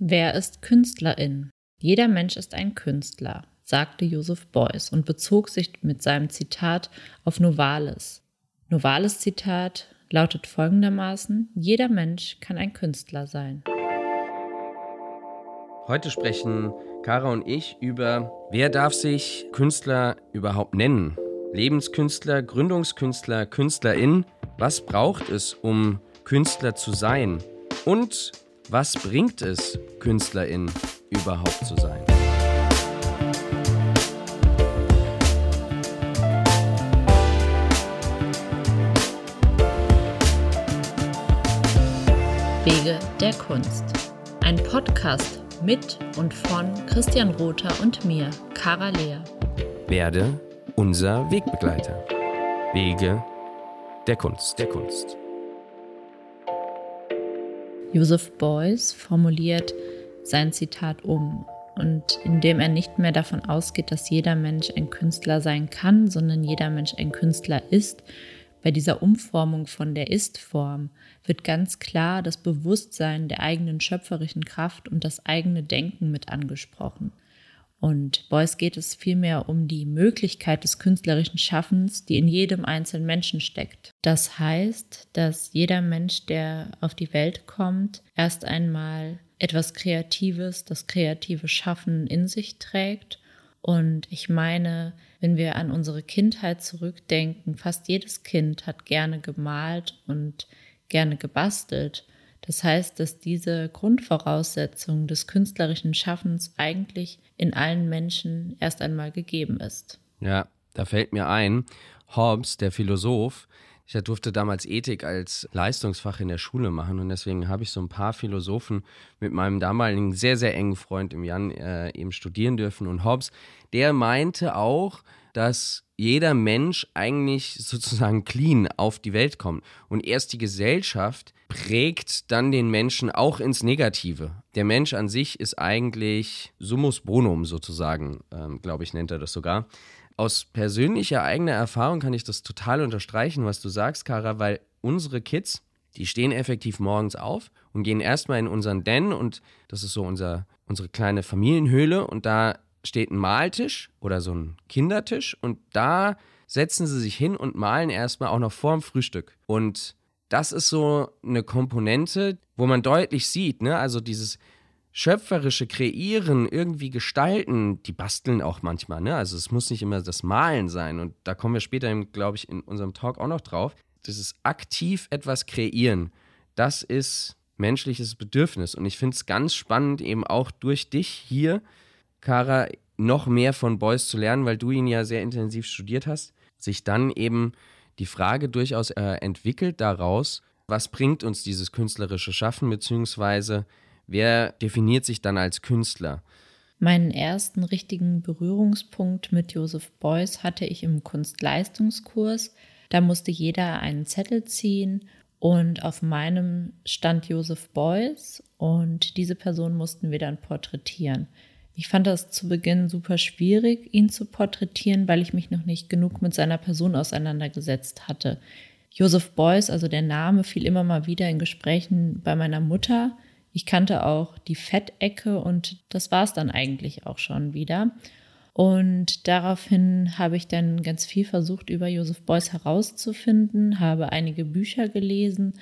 Wer ist Künstlerin? Jeder Mensch ist ein Künstler, sagte Joseph Beuys und bezog sich mit seinem Zitat auf Novalis. Novalis Zitat lautet folgendermaßen, jeder Mensch kann ein Künstler sein. Heute sprechen Kara und ich über, wer darf sich Künstler überhaupt nennen? Lebenskünstler, Gründungskünstler, Künstlerin. Was braucht es, um Künstler zu sein? Und was bringt es, Künstlerin überhaupt zu sein? Wege der Kunst. Ein Podcast mit und von Christian Rother und mir, Kara Lehr. Werde unser Wegbegleiter. Wege der Kunst, der Kunst. Joseph Beuys formuliert sein Zitat um und indem er nicht mehr davon ausgeht, dass jeder Mensch ein Künstler sein kann, sondern jeder Mensch ein Künstler ist, bei dieser Umformung von der Ist-Form wird ganz klar das Bewusstsein der eigenen schöpferischen Kraft und das eigene Denken mit angesprochen. Und Beuys geht es vielmehr um die Möglichkeit des künstlerischen Schaffens, die in jedem einzelnen Menschen steckt. Das heißt, dass jeder Mensch, der auf die Welt kommt, erst einmal etwas Kreatives, das kreative Schaffen in sich trägt. Und ich meine, wenn wir an unsere Kindheit zurückdenken, fast jedes Kind hat gerne gemalt und gerne gebastelt. Das heißt, dass diese Grundvoraussetzung des künstlerischen Schaffens eigentlich in allen Menschen erst einmal gegeben ist. Ja, da fällt mir ein, Hobbes, der Philosoph, ich durfte damals Ethik als Leistungsfach in der Schule machen und deswegen habe ich so ein paar Philosophen mit meinem damaligen sehr, sehr engen Freund im Jan äh, eben studieren dürfen. Und Hobbes, der meinte auch, dass jeder Mensch eigentlich sozusagen clean auf die Welt kommt. Und erst die Gesellschaft prägt dann den Menschen auch ins Negative. Der Mensch an sich ist eigentlich summus bonum sozusagen, ähm, glaube ich, nennt er das sogar. Aus persönlicher eigener Erfahrung kann ich das total unterstreichen, was du sagst, Kara, weil unsere Kids, die stehen effektiv morgens auf und gehen erstmal in unseren Den und das ist so unser, unsere kleine Familienhöhle und da steht ein Maltisch oder so ein Kindertisch und da setzen sie sich hin und malen erstmal auch noch vorm Frühstück. Und das ist so eine Komponente, wo man deutlich sieht, ne, also dieses schöpferische Kreieren, irgendwie gestalten, die basteln auch manchmal, ne? Also es muss nicht immer das Malen sein. Und da kommen wir später, glaube ich, in unserem Talk auch noch drauf. Das ist aktiv etwas kreieren. Das ist menschliches Bedürfnis. Und ich finde es ganz spannend, eben auch durch dich hier Kara, noch mehr von Beuys zu lernen, weil du ihn ja sehr intensiv studiert hast, sich dann eben die Frage durchaus äh, entwickelt daraus, was bringt uns dieses künstlerische Schaffen, beziehungsweise wer definiert sich dann als Künstler? Meinen ersten richtigen Berührungspunkt mit Joseph Beuys hatte ich im Kunstleistungskurs. Da musste jeder einen Zettel ziehen und auf meinem stand Joseph Beuys und diese Person mussten wir dann porträtieren. Ich fand das zu Beginn super schwierig, ihn zu porträtieren, weil ich mich noch nicht genug mit seiner Person auseinandergesetzt hatte. Joseph Beuys, also der Name, fiel immer mal wieder in Gesprächen bei meiner Mutter. Ich kannte auch die Fettecke und das war es dann eigentlich auch schon wieder. Und daraufhin habe ich dann ganz viel versucht, über Joseph Beuys herauszufinden, habe einige Bücher gelesen,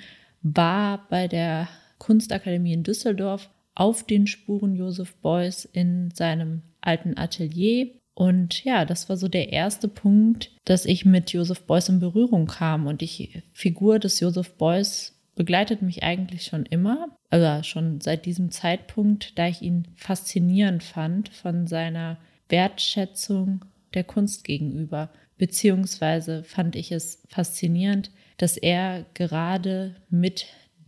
war bei der Kunstakademie in Düsseldorf auf den Spuren Joseph Beuys in seinem alten Atelier. Und ja, das war so der erste Punkt, dass ich mit Joseph Beuys in Berührung kam. Und die Figur des Joseph Beuys begleitet mich eigentlich schon immer, also schon seit diesem Zeitpunkt, da ich ihn faszinierend fand von seiner Wertschätzung der Kunst gegenüber. Beziehungsweise fand ich es faszinierend, dass er gerade mit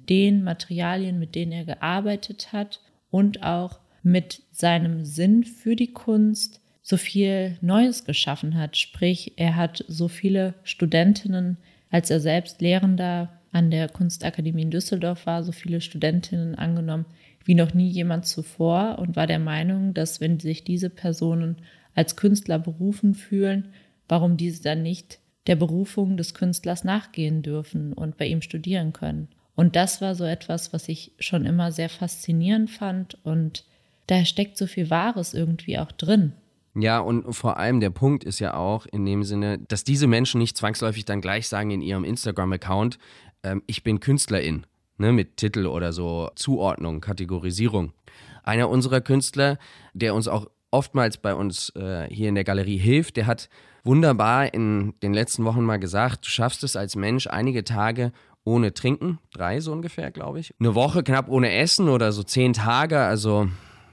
den Materialien, mit denen er gearbeitet hat und auch mit seinem Sinn für die Kunst so viel Neues geschaffen hat. Sprich, er hat so viele Studentinnen, als er selbst Lehrender an der Kunstakademie in Düsseldorf war, so viele Studentinnen angenommen wie noch nie jemand zuvor und war der Meinung, dass wenn sich diese Personen als Künstler berufen fühlen, warum diese dann nicht der Berufung des Künstlers nachgehen dürfen und bei ihm studieren können. Und das war so etwas, was ich schon immer sehr faszinierend fand und da steckt so viel Wahres irgendwie auch drin. Ja, und vor allem der Punkt ist ja auch in dem Sinne, dass diese Menschen nicht zwangsläufig dann gleich sagen in ihrem Instagram-Account, ähm, ich bin Künstlerin, ne, mit Titel oder so Zuordnung, Kategorisierung. Einer unserer Künstler, der uns auch oftmals bei uns äh, hier in der Galerie hilft, der hat wunderbar in den letzten Wochen mal gesagt, du schaffst es als Mensch einige Tage ohne Trinken, drei so ungefähr, glaube ich. Eine Woche knapp ohne Essen oder so zehn Tage, also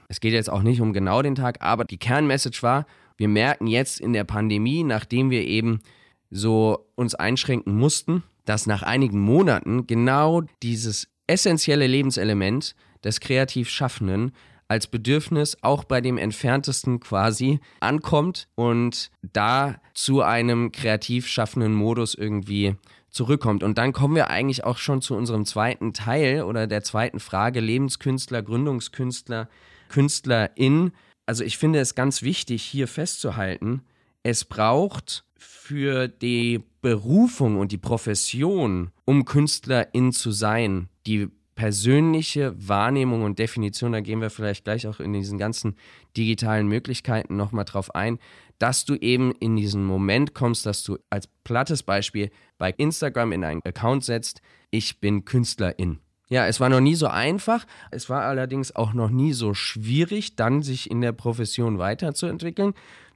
es geht jetzt auch nicht um genau den Tag, aber die Kernmessage war, wir merken jetzt in der Pandemie, nachdem wir eben so uns einschränken mussten, dass nach einigen Monaten genau dieses essentielle Lebenselement des kreativ Schaffenden als Bedürfnis auch bei dem entferntesten quasi ankommt und da zu einem kreativ schaffenden Modus irgendwie zurückkommt. Und dann kommen wir eigentlich auch schon zu unserem zweiten Teil oder der zweiten Frage, Lebenskünstler, Gründungskünstler, Künstlerin. Also ich finde es ganz wichtig, hier festzuhalten, es braucht für die Berufung und die Profession, um Künstlerin zu sein, die persönliche Wahrnehmung und Definition, da gehen wir vielleicht gleich auch in diesen ganzen digitalen Möglichkeiten nochmal drauf ein, dass du eben in diesen Moment kommst, dass du als plattes Beispiel bei Instagram in einen Account setzt, ich bin Künstlerin. Ja, es war noch nie so einfach. Es war allerdings auch noch nie so schwierig, dann sich in der Profession weiterzuentwickeln.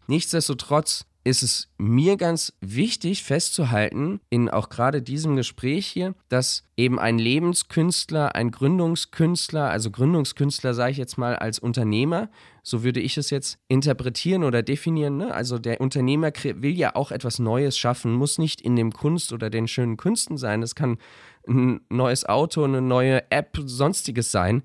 Nichtsdestotrotz ist es mir ganz wichtig festzuhalten, in auch gerade diesem Gespräch hier, dass eben ein Lebenskünstler, ein Gründungskünstler, also Gründungskünstler sage ich jetzt mal als Unternehmer, so würde ich es jetzt interpretieren oder definieren. Ne? Also der Unternehmer will ja auch etwas Neues schaffen, muss nicht in dem Kunst oder den schönen Künsten sein. Es kann ein neues Auto, eine neue App, sonstiges sein.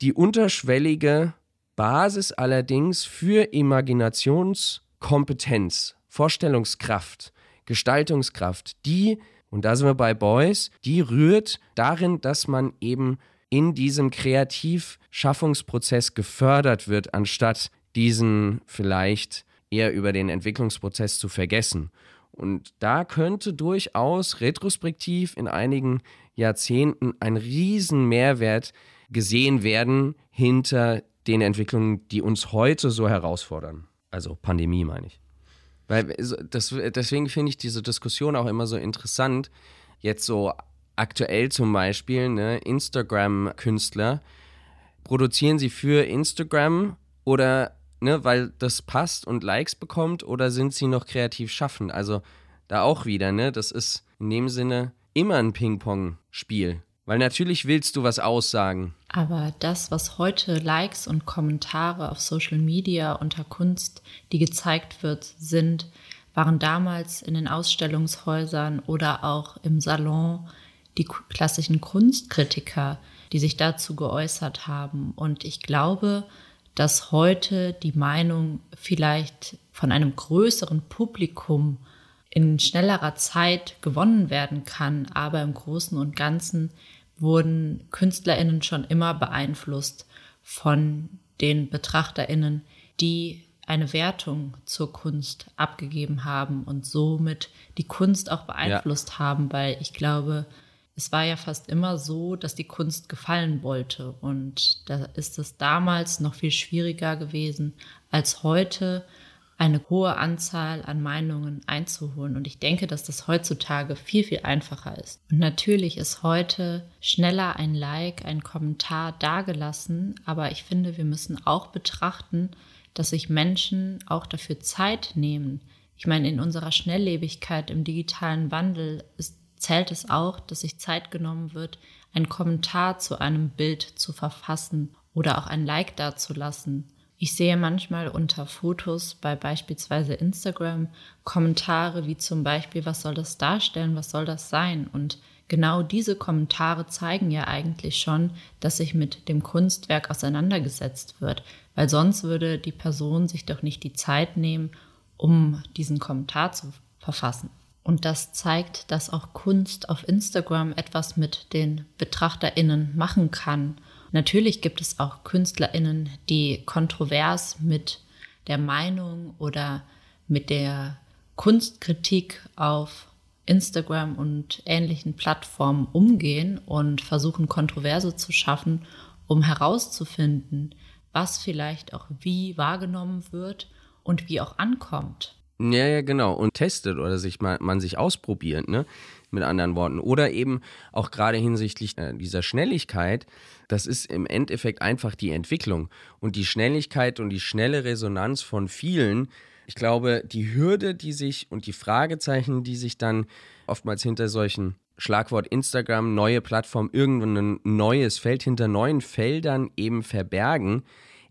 Die unterschwellige Basis allerdings für Imaginations- Kompetenz, Vorstellungskraft, Gestaltungskraft, die, und da sind wir bei Boys, die rührt darin, dass man eben in diesem Kreativschaffungsprozess gefördert wird, anstatt diesen vielleicht eher über den Entwicklungsprozess zu vergessen. Und da könnte durchaus retrospektiv in einigen Jahrzehnten ein Riesenmehrwert gesehen werden hinter den Entwicklungen, die uns heute so herausfordern. Also Pandemie meine ich. Weil das, deswegen finde ich diese Diskussion auch immer so interessant. Jetzt so aktuell zum Beispiel, ne, Instagram-Künstler, produzieren sie für Instagram oder ne, weil das passt und Likes bekommt oder sind sie noch kreativ schaffend? Also da auch wieder, ne, das ist in dem Sinne immer ein Ping-Pong-Spiel. Weil natürlich willst du was aussagen. Aber das, was heute Likes und Kommentare auf Social Media unter Kunst, die gezeigt wird, sind, waren damals in den Ausstellungshäusern oder auch im Salon die klassischen Kunstkritiker, die sich dazu geäußert haben. Und ich glaube, dass heute die Meinung vielleicht von einem größeren Publikum in schnellerer Zeit gewonnen werden kann, aber im Großen und Ganzen wurden KünstlerInnen schon immer beeinflusst von den BetrachterInnen, die eine Wertung zur Kunst abgegeben haben und somit die Kunst auch beeinflusst ja. haben, weil ich glaube, es war ja fast immer so, dass die Kunst gefallen wollte. Und da ist es damals noch viel schwieriger gewesen als heute, eine hohe Anzahl an Meinungen einzuholen. Und ich denke, dass das heutzutage viel, viel einfacher ist. Und natürlich ist heute schneller ein Like, ein Kommentar dagelassen, aber ich finde, wir müssen auch betrachten, dass sich Menschen auch dafür Zeit nehmen. Ich meine, in unserer Schnelllebigkeit, im digitalen Wandel ist, zählt es auch, dass sich Zeit genommen wird, einen Kommentar zu einem Bild zu verfassen oder auch ein Like dazulassen ich sehe manchmal unter Fotos bei beispielsweise Instagram Kommentare wie zum Beispiel, was soll das darstellen, was soll das sein? Und genau diese Kommentare zeigen ja eigentlich schon, dass sich mit dem Kunstwerk auseinandergesetzt wird, weil sonst würde die Person sich doch nicht die Zeit nehmen, um diesen Kommentar zu verfassen. Und das zeigt, dass auch Kunst auf Instagram etwas mit den Betrachterinnen machen kann Natürlich gibt es auch KünstlerInnen, die kontrovers mit der Meinung oder mit der Kunstkritik auf Instagram und ähnlichen Plattformen umgehen und versuchen Kontroverse zu schaffen, um herauszufinden, was vielleicht auch wie wahrgenommen wird und wie auch ankommt. Ja, ja, genau. Und testet oder sich mal, man sich ausprobiert, ne? Mit anderen Worten. Oder eben auch gerade hinsichtlich äh, dieser Schnelligkeit, das ist im Endeffekt einfach die Entwicklung. Und die Schnelligkeit und die schnelle Resonanz von vielen, ich glaube, die Hürde, die sich und die Fragezeichen, die sich dann oftmals hinter solchen Schlagwort Instagram, neue Plattform, irgendein neues Feld hinter neuen Feldern eben verbergen,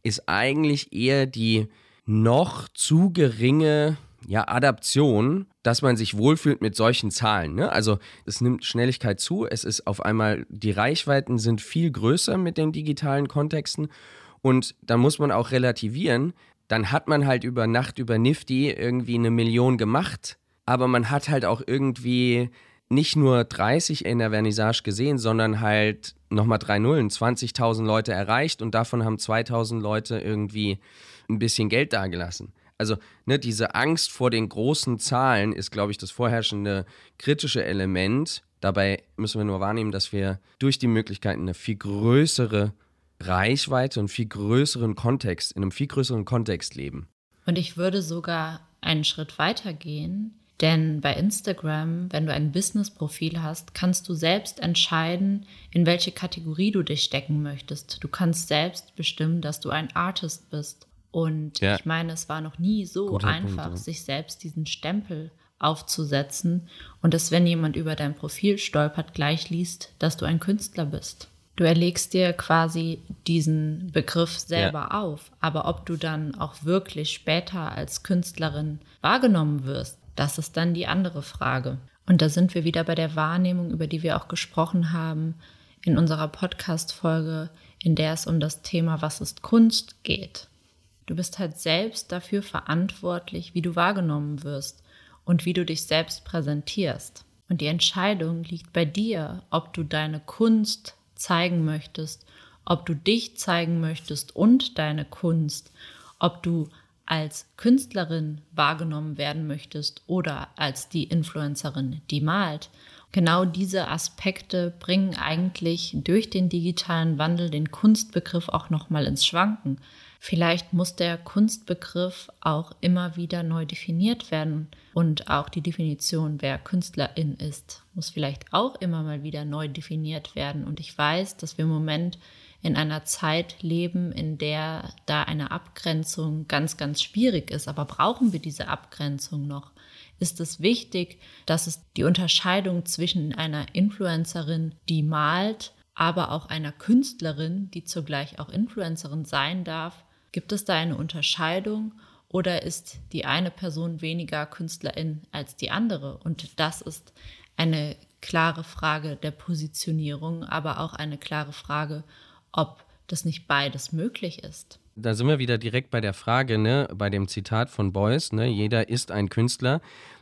ist eigentlich eher die noch zu geringe ja, Adaption, dass man sich wohlfühlt mit solchen Zahlen. Ne? Also es nimmt Schnelligkeit zu, es ist auf einmal, die Reichweiten sind viel größer mit den digitalen Kontexten und da muss man auch relativieren, dann hat man halt über Nacht über Nifty irgendwie eine Million gemacht, aber man hat halt auch irgendwie nicht nur 30 in der Vernissage gesehen, sondern halt nochmal drei Nullen, 20.000 Leute erreicht und davon haben 2.000 Leute irgendwie ein bisschen Geld dagelassen also ne, diese Angst vor den großen Zahlen ist, glaube ich, das vorherrschende kritische Element. Dabei müssen wir nur wahrnehmen, dass wir durch die Möglichkeiten eine viel größere Reichweite und viel größeren Kontext, in einem viel größeren Kontext leben. Und ich würde sogar einen Schritt weiter gehen, denn bei Instagram, wenn du ein Business-Profil hast, kannst du selbst entscheiden, in welche Kategorie du dich stecken möchtest. Du kannst selbst bestimmen, dass du ein Artist bist und ja. ich meine, es war noch nie so Guter einfach, Punkt, ja. sich selbst diesen Stempel aufzusetzen und dass, wenn jemand über dein Profil stolpert, gleich liest, dass du ein Künstler bist. Du erlegst dir quasi diesen Begriff selber ja. auf, aber ob du dann auch wirklich später als Künstlerin wahrgenommen wirst, das ist dann die andere Frage. Und da sind wir wieder bei der Wahrnehmung, über die wir auch gesprochen haben in unserer Podcast-Folge, in der es um das Thema Was ist Kunst geht. Du bist halt selbst dafür verantwortlich, wie du wahrgenommen wirst und wie du dich selbst präsentierst. Und die Entscheidung liegt bei dir, ob du deine Kunst zeigen möchtest, ob du dich zeigen möchtest und deine Kunst, ob du als Künstlerin wahrgenommen werden möchtest oder als die Influencerin, die malt. Genau diese Aspekte bringen eigentlich durch den digitalen Wandel den Kunstbegriff auch nochmal ins Schwanken. Vielleicht muss der Kunstbegriff auch immer wieder neu definiert werden und auch die Definition, wer Künstlerin ist, muss vielleicht auch immer mal wieder neu definiert werden. Und ich weiß, dass wir im Moment in einer Zeit leben, in der da eine Abgrenzung ganz, ganz schwierig ist. Aber brauchen wir diese Abgrenzung noch? Ist es wichtig, dass es die Unterscheidung zwischen einer Influencerin, die malt, aber auch einer Künstlerin, die zugleich auch Influencerin sein darf, Gibt es da eine Unterscheidung oder ist die eine Person weniger Künstlerin als die andere? Und das ist eine klare Frage der Positionierung, aber auch eine klare Frage, ob das nicht beides möglich ist. Da sind wir wieder direkt bei der Frage, ne, bei dem Zitat von Beuys, ne, jeder ist ein Künstler.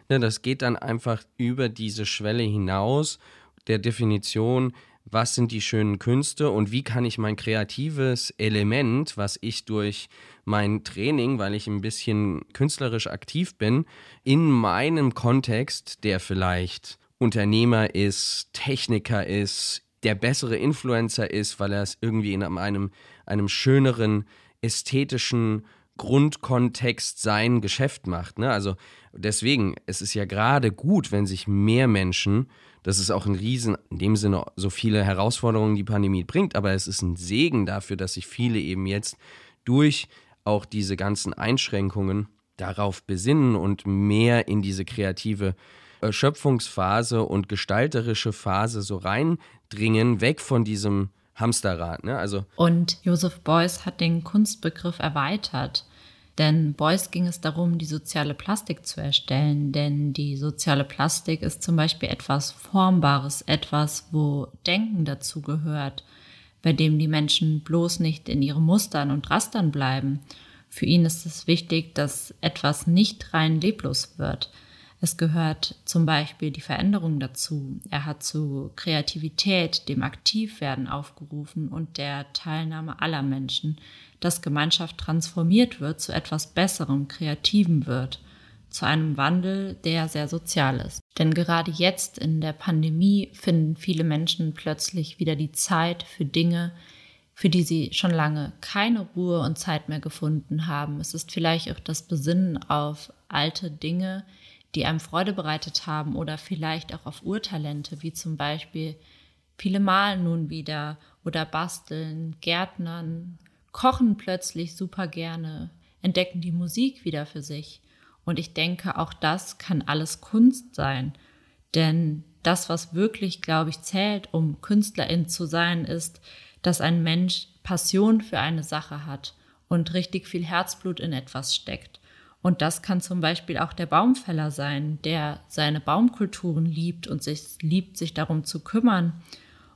Ne, das geht dann einfach über diese Schwelle hinaus der Definition, was sind die schönen Künste und wie kann ich mein kreatives Element, was ich durch mein Training, weil ich ein bisschen künstlerisch aktiv bin, in meinem Kontext, der vielleicht Unternehmer ist, Techniker ist, der bessere Influencer ist, weil er es irgendwie in einem, einem schöneren ästhetischen Grundkontext sein Geschäft macht. Ne? Also deswegen, es ist ja gerade gut, wenn sich mehr Menschen das ist auch ein Riesen, in dem Sinne, so viele Herausforderungen die Pandemie bringt, aber es ist ein Segen dafür, dass sich viele eben jetzt durch auch diese ganzen Einschränkungen darauf besinnen und mehr in diese kreative Schöpfungsphase und gestalterische Phase so reindringen, weg von diesem Hamsterrad. Ne? Also und Joseph Beuys hat den Kunstbegriff erweitert. Denn Beuys ging es darum, die soziale Plastik zu erstellen. Denn die soziale Plastik ist zum Beispiel etwas Formbares, etwas, wo Denken dazu gehört, bei dem die Menschen bloß nicht in ihren Mustern und Rastern bleiben. Für ihn ist es wichtig, dass etwas nicht rein leblos wird. Es gehört zum Beispiel die Veränderung dazu. Er hat zu Kreativität, dem Aktivwerden aufgerufen und der Teilnahme aller Menschen, dass Gemeinschaft transformiert wird, zu etwas Besserem, Kreativem wird, zu einem Wandel, der sehr sozial ist. Denn gerade jetzt in der Pandemie finden viele Menschen plötzlich wieder die Zeit für Dinge, für die sie schon lange keine Ruhe und Zeit mehr gefunden haben. Es ist vielleicht auch das Besinnen auf alte Dinge, die einem Freude bereitet haben oder vielleicht auch auf Urtalente, wie zum Beispiel viele malen nun wieder oder basteln, Gärtnern, kochen plötzlich super gerne, entdecken die Musik wieder für sich. Und ich denke, auch das kann alles Kunst sein. Denn das, was wirklich, glaube ich, zählt, um Künstlerin zu sein, ist, dass ein Mensch Passion für eine Sache hat und richtig viel Herzblut in etwas steckt. Und das kann zum Beispiel auch der Baumfäller sein, der seine Baumkulturen liebt und sich liebt, sich darum zu kümmern.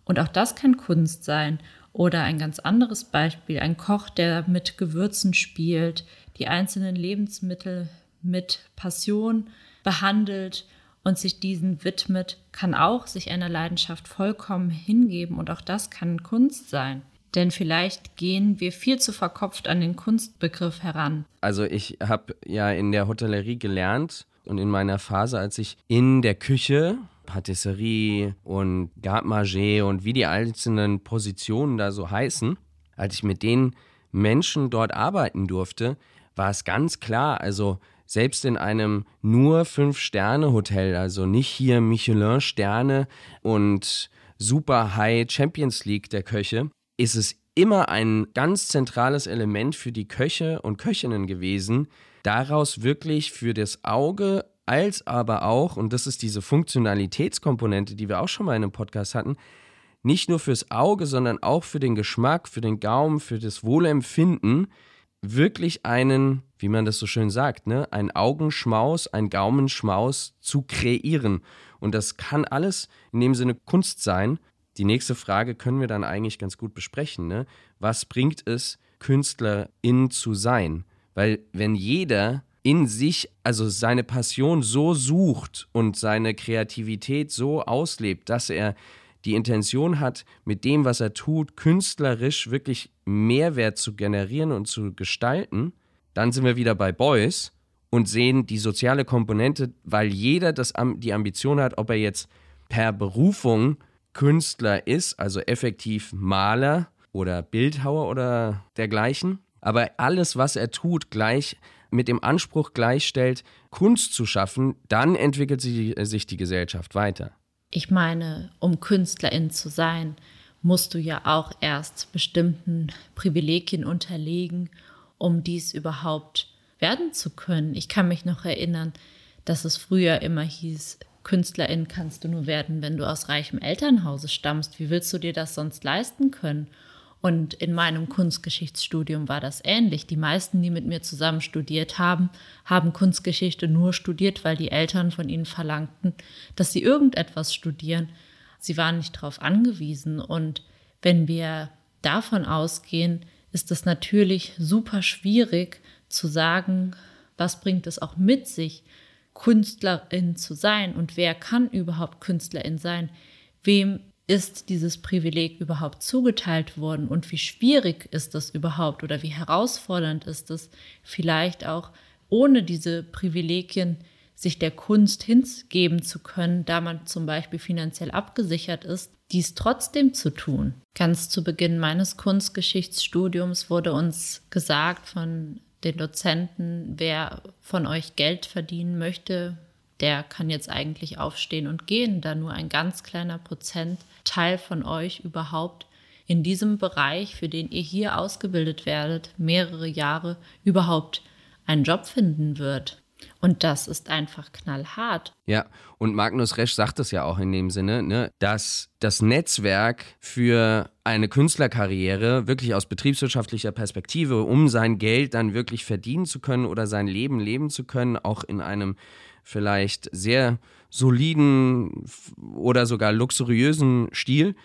Und auch das kann Kunst sein. Oder ein ganz anderes Beispiel, ein Koch, der mit Gewürzen spielt, die einzelnen Lebensmittel mit Passion behandelt und sich diesen widmet, kann auch sich einer Leidenschaft vollkommen hingeben und auch das kann Kunst sein. Denn vielleicht gehen wir viel zu verkopft an den Kunstbegriff heran. Also ich habe ja in der Hotellerie gelernt und in meiner Phase, als ich in der Küche Patisserie und Garde und wie die einzelnen Positionen da so heißen, als ich mit den Menschen dort arbeiten durfte, war es ganz klar, also selbst in einem nur Fünf-Sterne-Hotel, also nicht hier Michelin-Sterne und super High Champions League der Köche, ist es immer ein ganz zentrales Element für die Köche und Köchinnen gewesen, daraus wirklich für das Auge als aber auch, und das ist diese Funktionalitätskomponente, die wir auch schon mal in einem Podcast hatten, nicht nur fürs Auge, sondern auch für den Geschmack, für den Gaumen, für das Wohlempfinden, wirklich einen, wie man das so schön sagt, ne, ein Augenschmaus, ein Gaumenschmaus zu kreieren. Und das kann alles in dem Sinne Kunst sein. Die nächste Frage können wir dann eigentlich ganz gut besprechen. Ne? Was bringt es, Künstlerin zu sein? Weil wenn jeder in sich, also seine Passion so sucht und seine Kreativität so auslebt, dass er die Intention hat, mit dem, was er tut, künstlerisch wirklich Mehrwert zu generieren und zu gestalten, dann sind wir wieder bei Beuys und sehen die soziale Komponente, weil jeder das, die Ambition hat, ob er jetzt per Berufung Künstler ist, also effektiv Maler oder Bildhauer oder dergleichen, aber alles, was er tut, gleich mit dem Anspruch gleichstellt, Kunst zu schaffen, dann entwickelt sich die Gesellschaft weiter. Ich meine, um Künstlerin zu sein, musst du ja auch erst bestimmten Privilegien unterlegen, um dies überhaupt werden zu können. Ich kann mich noch erinnern, dass es früher immer hieß, Künstlerin kannst du nur werden, wenn du aus reichem Elternhause stammst. Wie willst du dir das sonst leisten können? Und in meinem Kunstgeschichtsstudium war das ähnlich. Die meisten, die mit mir zusammen studiert haben, haben Kunstgeschichte nur studiert, weil die Eltern von ihnen verlangten, dass sie irgendetwas studieren. Sie waren nicht darauf angewiesen. Und wenn wir davon ausgehen, ist es natürlich super schwierig zu sagen, was bringt es auch mit sich, Künstlerin zu sein und wer kann überhaupt Künstlerin sein? Wem ist dieses Privileg überhaupt zugeteilt worden und wie schwierig ist das überhaupt oder wie herausfordernd ist es vielleicht auch ohne diese Privilegien sich der Kunst hingeben zu können, da man zum Beispiel finanziell abgesichert ist, dies trotzdem zu tun. Ganz zu Beginn meines Kunstgeschichtsstudiums wurde uns gesagt von den Dozenten, wer von euch Geld verdienen möchte, der kann jetzt eigentlich aufstehen und gehen, da nur ein ganz kleiner Prozentteil von euch überhaupt in diesem Bereich, für den ihr hier ausgebildet werdet, mehrere Jahre überhaupt einen Job finden wird. Und das ist einfach knallhart. Ja, und Magnus Resch sagt es ja auch in dem Sinne, ne, dass das Netzwerk für eine Künstlerkarriere wirklich aus betriebswirtschaftlicher Perspektive, um sein Geld dann wirklich verdienen zu können oder sein Leben leben zu können, auch in einem vielleicht sehr soliden oder sogar luxuriösen Stil,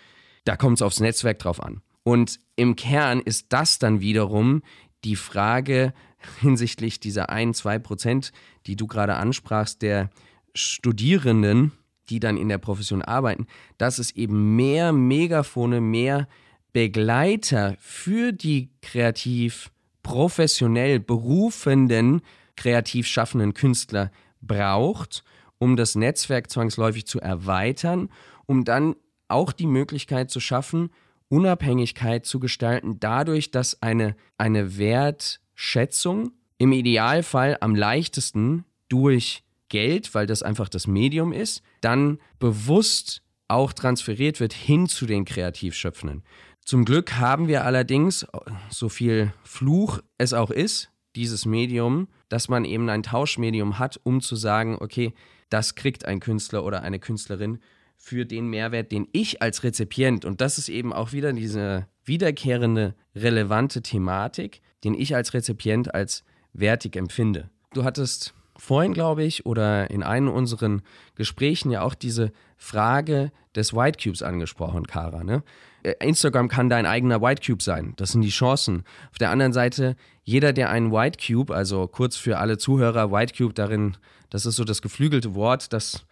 da kommt es aufs Netzwerk drauf an. Und im Kern ist das dann wiederum die Frage hinsichtlich dieser ein, zwei Prozent, die du gerade ansprachst, der Studierenden, die dann in der Profession arbeiten, dass es eben mehr Megafone, mehr Begleiter für die kreativ professionell berufenden, kreativ schaffenden Künstler braucht um das Netzwerk zwangsläufig zu erweitern, um dann auch die Möglichkeit zu schaffen, Unabhängigkeit zu gestalten, dadurch, dass eine, eine Wertschätzung im Idealfall am leichtesten durch Geld, weil das einfach das Medium ist, dann bewusst auch transferiert wird hin zu den Kreativschöpfenden. Zum Glück haben wir allerdings, so viel Fluch es auch ist, dieses Medium, dass man eben ein Tauschmedium hat, um zu sagen, okay, das kriegt ein Künstler oder eine Künstlerin für den Mehrwert, den ich als Rezipient, und das ist eben auch wieder diese wiederkehrende, relevante Thematik, den ich als Rezipient als wertig empfinde. Du hattest vorhin, glaube ich, oder in einem unseren Gesprächen ja auch diese Frage des White Cubes angesprochen, Kara. Ne? Äh, Instagram kann dein eigener White Cube sein. Das sind die Chancen. Auf der anderen Seite, jeder, der einen White Cube, also kurz für alle Zuhörer, White Cube darin, das ist so das geflügelte Wort das,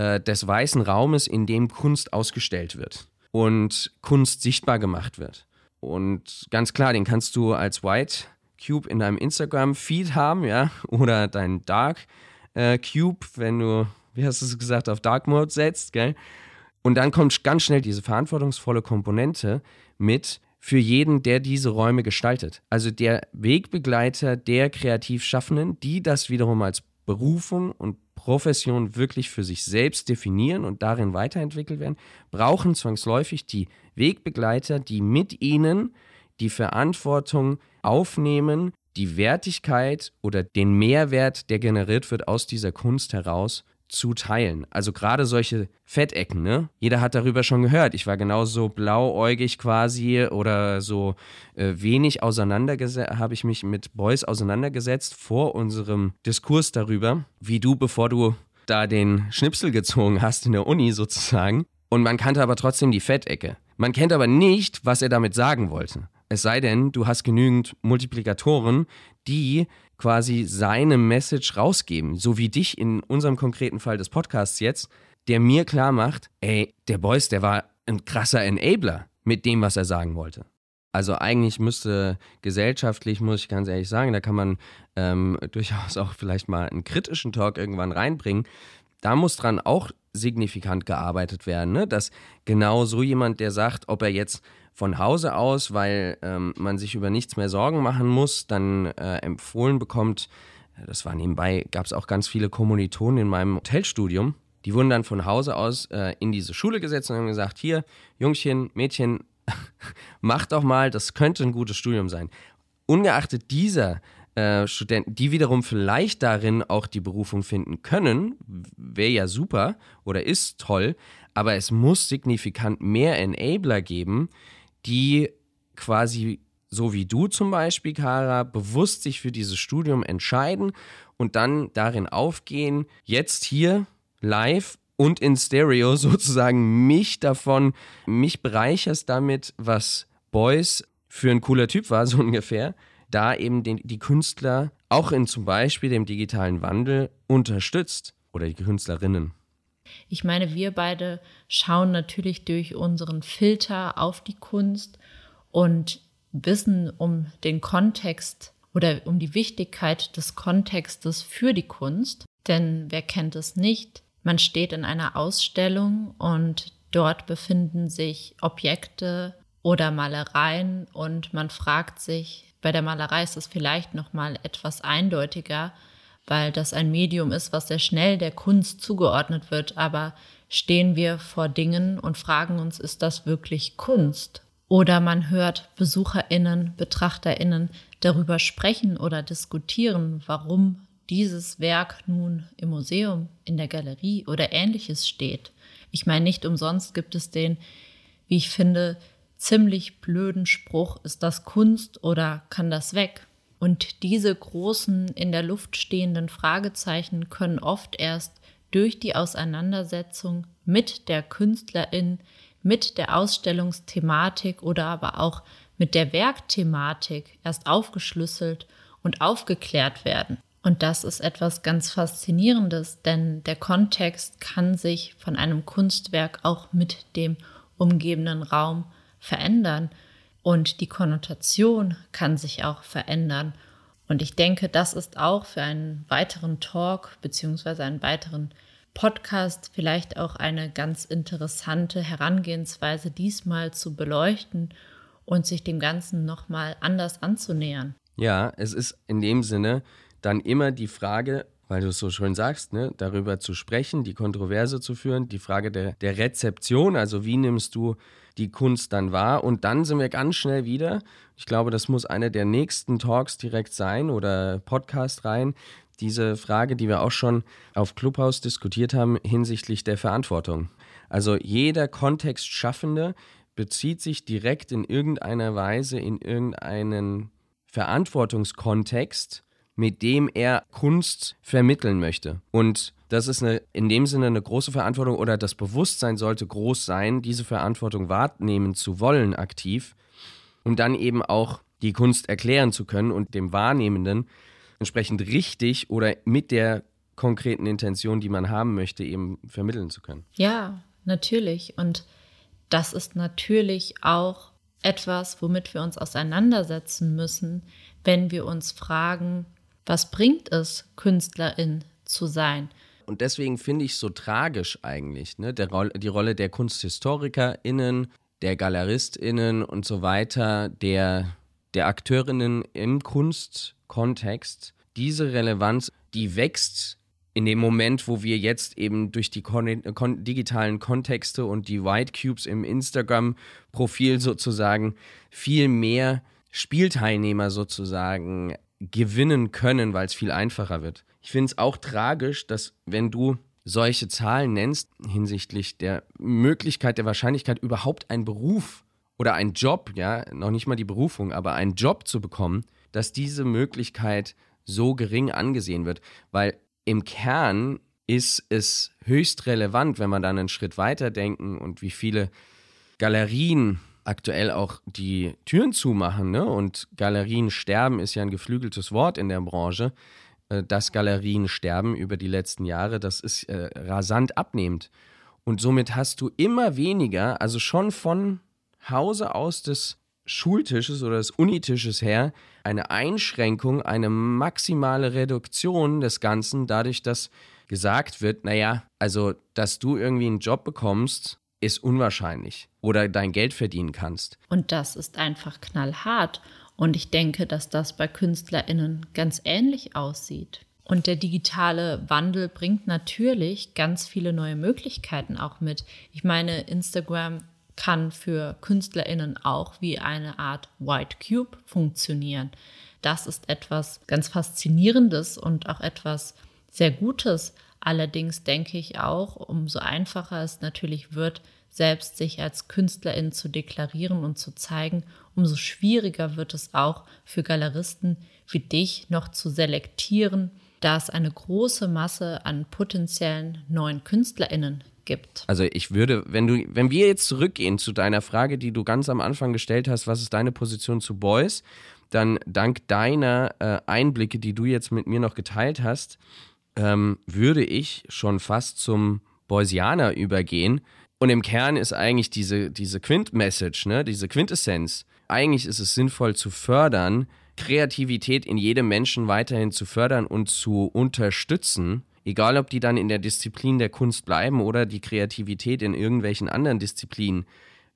äh, des weißen Raumes, in dem Kunst ausgestellt wird und Kunst sichtbar gemacht wird. Und ganz klar, den kannst du als White Cube in deinem Instagram-Feed haben, ja, oder dein Dark äh, Cube, wenn du, wie hast du es gesagt, auf Dark Mode setzt, gell? Und dann kommt ganz schnell diese verantwortungsvolle Komponente mit für jeden, der diese Räume gestaltet. Also der Wegbegleiter der Kreativschaffenden, die das wiederum als Berufung und Profession wirklich für sich selbst definieren und darin weiterentwickelt werden, brauchen zwangsläufig die Wegbegleiter, die mit ihnen die Verantwortung aufnehmen, die Wertigkeit oder den Mehrwert, der generiert wird aus dieser Kunst heraus, zu teilen. Also gerade solche Fettecken, ne? Jeder hat darüber schon gehört. Ich war genauso blauäugig quasi oder so äh, wenig auseinandergesetzt, habe ich mich mit Beuys auseinandergesetzt vor unserem Diskurs darüber, wie du, bevor du da den Schnipsel gezogen hast in der Uni sozusagen. Und man kannte aber trotzdem die Fettecke. Man kennt aber nicht, was er damit sagen wollte. Es sei denn, du hast genügend Multiplikatoren, die quasi seine Message rausgeben, so wie dich in unserem konkreten Fall des Podcasts jetzt, der mir klar macht, ey, der Boys, der war ein krasser Enabler mit dem, was er sagen wollte. Also eigentlich müsste gesellschaftlich, muss ich ganz ehrlich sagen, da kann man ähm, durchaus auch vielleicht mal einen kritischen Talk irgendwann reinbringen. Da muss dran auch signifikant gearbeitet werden, ne? dass genau so jemand, der sagt, ob er jetzt von Hause aus, weil ähm, man sich über nichts mehr Sorgen machen muss, dann äh, empfohlen bekommt, das war nebenbei, gab es auch ganz viele Kommilitonen in meinem Hotelstudium, die wurden dann von Hause aus äh, in diese Schule gesetzt und haben gesagt, hier, Jungchen, Mädchen, mach doch mal, das könnte ein gutes Studium sein. Ungeachtet dieser äh, Studenten, die wiederum vielleicht darin auch die Berufung finden können, wäre ja super oder ist toll, aber es muss signifikant mehr Enabler geben, die quasi so wie du zum Beispiel, Kara, bewusst sich für dieses Studium entscheiden und dann darin aufgehen, jetzt hier live und in Stereo sozusagen mich davon, mich bereicherst damit, was Boys für ein cooler Typ war, so ungefähr, da eben den, die Künstler auch in zum Beispiel dem digitalen Wandel unterstützt oder die Künstlerinnen. Ich meine, wir beide schauen natürlich durch unseren Filter auf die Kunst und wissen um den Kontext oder um die Wichtigkeit des Kontextes für die Kunst. Denn wer kennt es nicht? Man steht in einer Ausstellung und dort befinden sich Objekte oder Malereien und man fragt sich, bei der Malerei ist es vielleicht noch mal etwas eindeutiger, weil das ein Medium ist, was sehr schnell der Kunst zugeordnet wird. Aber stehen wir vor Dingen und fragen uns, ist das wirklich Kunst? Oder man hört Besucherinnen, Betrachterinnen darüber sprechen oder diskutieren, warum dieses Werk nun im Museum, in der Galerie oder ähnliches steht. Ich meine, nicht umsonst gibt es den, wie ich finde, ziemlich blöden Spruch, ist das Kunst oder kann das weg? Und diese großen in der Luft stehenden Fragezeichen können oft erst durch die Auseinandersetzung mit der Künstlerin, mit der Ausstellungsthematik oder aber auch mit der Werkthematik erst aufgeschlüsselt und aufgeklärt werden. Und das ist etwas ganz Faszinierendes, denn der Kontext kann sich von einem Kunstwerk auch mit dem umgebenden Raum verändern. Und die Konnotation kann sich auch verändern. Und ich denke, das ist auch für einen weiteren Talk beziehungsweise einen weiteren Podcast vielleicht auch eine ganz interessante Herangehensweise, diesmal zu beleuchten und sich dem Ganzen nochmal anders anzunähern. Ja, es ist in dem Sinne dann immer die Frage, weil du es so schön sagst, ne, darüber zu sprechen, die Kontroverse zu führen, die Frage der, der Rezeption, also wie nimmst du die Kunst dann wahr? Und dann sind wir ganz schnell wieder, ich glaube, das muss einer der nächsten Talks direkt sein oder Podcast rein, diese Frage, die wir auch schon auf Clubhouse diskutiert haben hinsichtlich der Verantwortung. Also jeder Kontextschaffende bezieht sich direkt in irgendeiner Weise in irgendeinen Verantwortungskontext, mit dem er Kunst vermitteln möchte. Und das ist eine, in dem Sinne eine große Verantwortung oder das Bewusstsein sollte groß sein, diese Verantwortung wahrnehmen zu wollen aktiv und dann eben auch die Kunst erklären zu können und dem Wahrnehmenden entsprechend richtig oder mit der konkreten Intention, die man haben möchte, eben vermitteln zu können. Ja, natürlich. Und das ist natürlich auch etwas, womit wir uns auseinandersetzen müssen, wenn wir uns fragen, was bringt es, Künstlerin zu sein? Und deswegen finde ich es so tragisch eigentlich, ne? Der, die Rolle der KunsthistorikerInnen, der GaleristInnen und so weiter, der, der Akteurinnen im Kunstkontext. Diese Relevanz, die wächst in dem Moment, wo wir jetzt eben durch die kon kon digitalen Kontexte und die White Cubes im Instagram-Profil sozusagen viel mehr Spielteilnehmer sozusagen gewinnen können, weil es viel einfacher wird. Ich finde es auch tragisch, dass wenn du solche Zahlen nennst hinsichtlich der Möglichkeit, der Wahrscheinlichkeit, überhaupt einen Beruf oder einen Job, ja, noch nicht mal die Berufung, aber einen Job zu bekommen, dass diese Möglichkeit so gering angesehen wird. Weil im Kern ist es höchst relevant, wenn man dann einen Schritt weiter denken und wie viele Galerien aktuell auch die Türen zumachen. Ne? Und Galerien sterben ist ja ein geflügeltes Wort in der Branche. Äh, dass Galerien sterben über die letzten Jahre, das ist äh, rasant abnehmend. Und somit hast du immer weniger, also schon von Hause aus des Schultisches oder des Unitisches her, eine Einschränkung, eine maximale Reduktion des Ganzen, dadurch, dass gesagt wird, naja, also, dass du irgendwie einen Job bekommst, ist unwahrscheinlich oder dein Geld verdienen kannst. Und das ist einfach knallhart. Und ich denke, dass das bei KünstlerInnen ganz ähnlich aussieht. Und der digitale Wandel bringt natürlich ganz viele neue Möglichkeiten auch mit. Ich meine, Instagram kann für KünstlerInnen auch wie eine Art White Cube funktionieren. Das ist etwas ganz Faszinierendes und auch etwas sehr Gutes. Allerdings denke ich auch, umso einfacher es natürlich wird, selbst sich als Künstlerin zu deklarieren und zu zeigen, umso schwieriger wird es auch für Galeristen wie dich noch zu selektieren, da es eine große Masse an potenziellen neuen Künstlerinnen gibt. Also ich würde, wenn du, wenn wir jetzt zurückgehen zu deiner Frage, die du ganz am Anfang gestellt hast, was ist deine Position zu Boys, dann dank deiner äh, Einblicke, die du jetzt mit mir noch geteilt hast, ähm, würde ich schon fast zum Boysianer übergehen. Und im Kern ist eigentlich diese, diese Quint-Message, ne, diese Quintessenz. Eigentlich ist es sinnvoll zu fördern, Kreativität in jedem Menschen weiterhin zu fördern und zu unterstützen. Egal, ob die dann in der Disziplin der Kunst bleiben oder die Kreativität in irgendwelchen anderen Disziplinen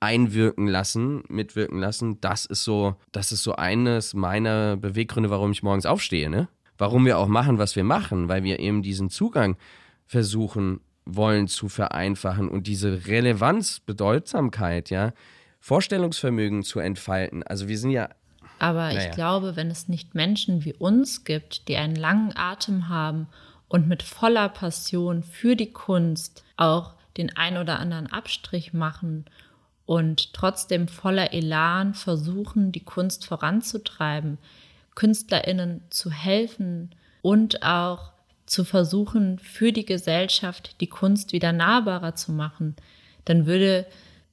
einwirken lassen, mitwirken lassen, das ist so, das ist so eines meiner Beweggründe, warum ich morgens aufstehe, ne? Warum wir auch machen, was wir machen, weil wir eben diesen Zugang versuchen wollen zu vereinfachen und diese Relevanz, Bedeutsamkeit, ja, Vorstellungsvermögen zu entfalten. Also wir sind ja. Aber naja. ich glaube, wenn es nicht Menschen wie uns gibt, die einen langen Atem haben und mit voller Passion für die Kunst auch den ein oder anderen Abstrich machen und trotzdem voller Elan versuchen, die Kunst voranzutreiben, KünstlerInnen zu helfen und auch zu versuchen, für die Gesellschaft die Kunst wieder nahbarer zu machen, dann würde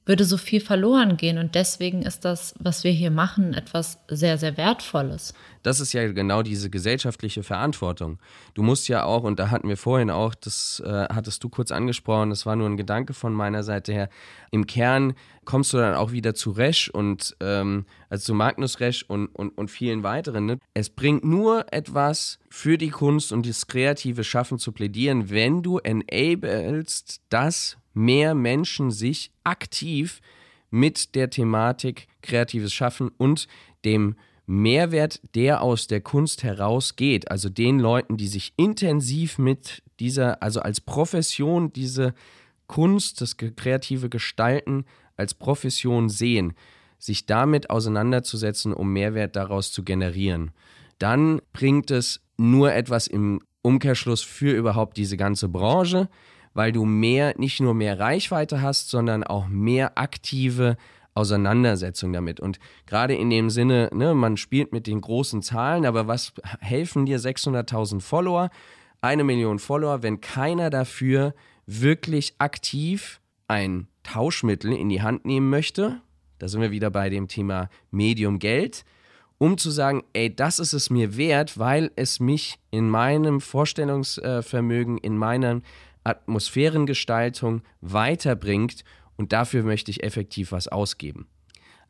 würde so viel verloren gehen. Und deswegen ist das, was wir hier machen, etwas sehr, sehr Wertvolles. Das ist ja genau diese gesellschaftliche Verantwortung. Du musst ja auch, und da hatten wir vorhin auch, das äh, hattest du kurz angesprochen, das war nur ein Gedanke von meiner Seite her, im Kern kommst du dann auch wieder zu Resch und ähm, also zu Magnus Resch und, und, und vielen weiteren. Ne? Es bringt nur etwas für die Kunst und das kreative Schaffen zu plädieren, wenn du enablest, dass mehr Menschen sich aktiv mit der Thematik kreatives Schaffen und dem Mehrwert, der aus der Kunst herausgeht, also den Leuten, die sich intensiv mit dieser, also als Profession diese Kunst, das kreative Gestalten als Profession sehen, sich damit auseinanderzusetzen, um Mehrwert daraus zu generieren, dann bringt es nur etwas im Umkehrschluss für überhaupt diese ganze Branche, weil du mehr, nicht nur mehr Reichweite hast, sondern auch mehr aktive Auseinandersetzung damit. Und gerade in dem Sinne, ne, man spielt mit den großen Zahlen, aber was helfen dir 600.000 Follower, eine Million Follower, wenn keiner dafür wirklich aktiv ein Tauschmittel in die Hand nehmen möchte? Da sind wir wieder bei dem Thema Medium Geld um zu sagen, ey, das ist es mir wert, weil es mich in meinem Vorstellungsvermögen, in meiner Atmosphärengestaltung weiterbringt und dafür möchte ich effektiv was ausgeben.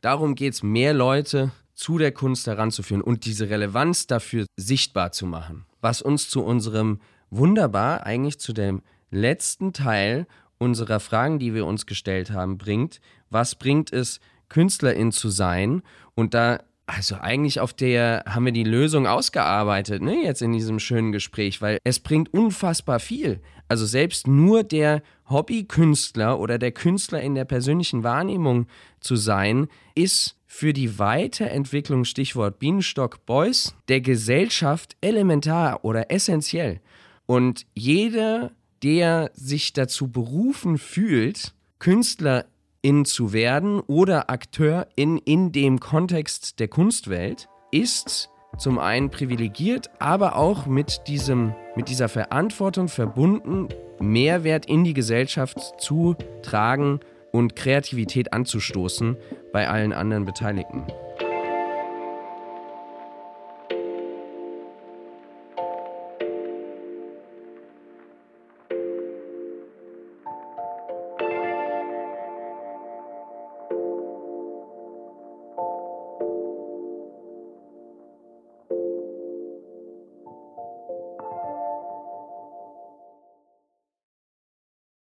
Darum geht es, mehr Leute zu der Kunst heranzuführen und diese Relevanz dafür sichtbar zu machen. Was uns zu unserem wunderbar, eigentlich zu dem letzten Teil unserer Fragen, die wir uns gestellt haben, bringt. Was bringt es, Künstlerin zu sein? Und da also eigentlich auf der haben wir die Lösung ausgearbeitet, ne, jetzt in diesem schönen Gespräch, weil es bringt unfassbar viel. Also selbst nur der Hobbykünstler oder der Künstler in der persönlichen Wahrnehmung zu sein, ist für die Weiterentwicklung, Stichwort Bienenstock Boys, der Gesellschaft elementar oder essentiell. Und jeder, der sich dazu berufen fühlt, Künstler in zu werden oder Akteur in, in dem Kontext der Kunstwelt ist zum einen privilegiert, aber auch mit, diesem, mit dieser Verantwortung verbunden, Mehrwert in die Gesellschaft zu tragen und Kreativität anzustoßen bei allen anderen Beteiligten.